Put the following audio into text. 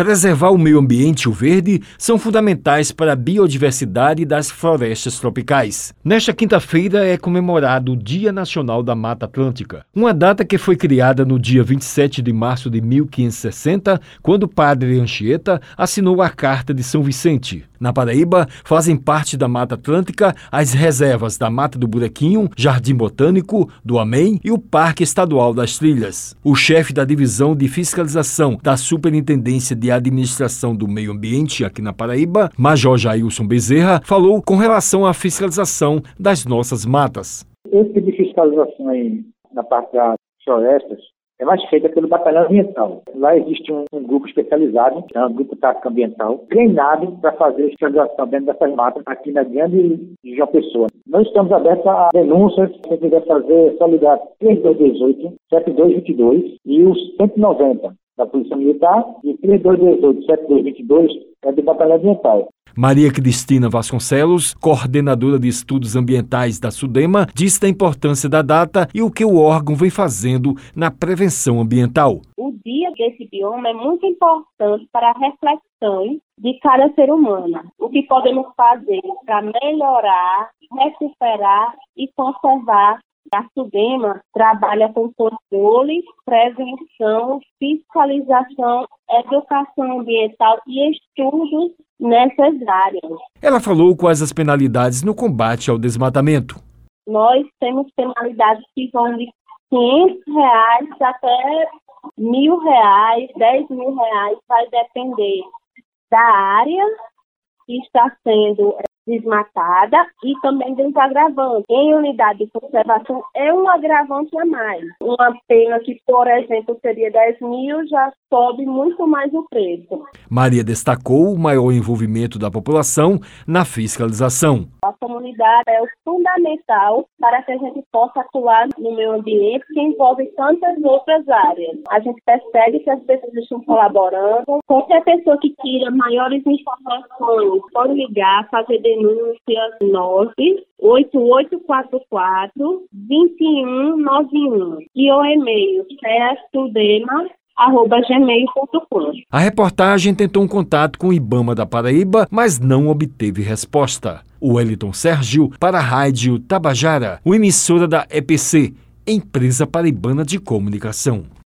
Preservar o meio ambiente e o verde são fundamentais para a biodiversidade das florestas tropicais. Nesta quinta-feira é comemorado o Dia Nacional da Mata Atlântica, uma data que foi criada no dia 27 de março de 1560, quando o padre Anchieta assinou a Carta de São Vicente. Na Paraíba, fazem parte da Mata Atlântica as reservas da Mata do Buraquinho, Jardim Botânico, do Amém e o Parque Estadual das Trilhas. O chefe da Divisão de Fiscalização da Superintendência de Administração do Meio Ambiente aqui na Paraíba, Major Jailson Bezerra, falou com relação à fiscalização das nossas matas. Esse tipo de fiscalização aí na parte das florestas é mais feita pelo batalhão ambiental. Lá existe um, um grupo especializado, é um grupo tático ambiental, treinado para fazer fiscalização dentro dessas matas aqui na grande João Pessoa. Nós estamos abertos a denúncias, se quiser fazer, é só ligar 3218 7222 e os 190 da Polícia Militar e 3218 7222 é do Batalhão Ambiental. Maria Cristina Vasconcelos, coordenadora de estudos ambientais da SUDEMA, diz da importância da data e o que o órgão vem fazendo na prevenção ambiental. O dia desse bioma é muito importante para a reflexão de cada ser humano. O que podemos fazer para melhorar, recuperar e conservar a SUDEMA trabalha com controle, prevenção, fiscalização, educação ambiental e estudos nessas áreas. Ela falou quais as penalidades no combate ao desmatamento. Nós temos penalidades que vão de 500 reais até mil reais, 10 mil reais, vai depender da área que está sendo desmatada e também dos agravantes. Em unidade de conservação é um agravante a mais. Uma pena que, por exemplo, seria 10 mil, já sobe muito mais o preço. Maria destacou o maior envolvimento da população na fiscalização. A comunidade é o fundamental para que a gente possa atuar no meio ambiente, que envolve tantas outras áreas. A gente percebe que as pessoas estão colaborando. Qualquer pessoa que queira maiores informações pode ligar, fazer denúncia 98844 2191 e o e-mail cestudema gmail.com. A reportagem tentou um contato com o Ibama da Paraíba, mas não obteve resposta. Wellington Sérgio para a Rádio Tabajara, o emissora da EPC, Empresa Paraibana de Comunicação.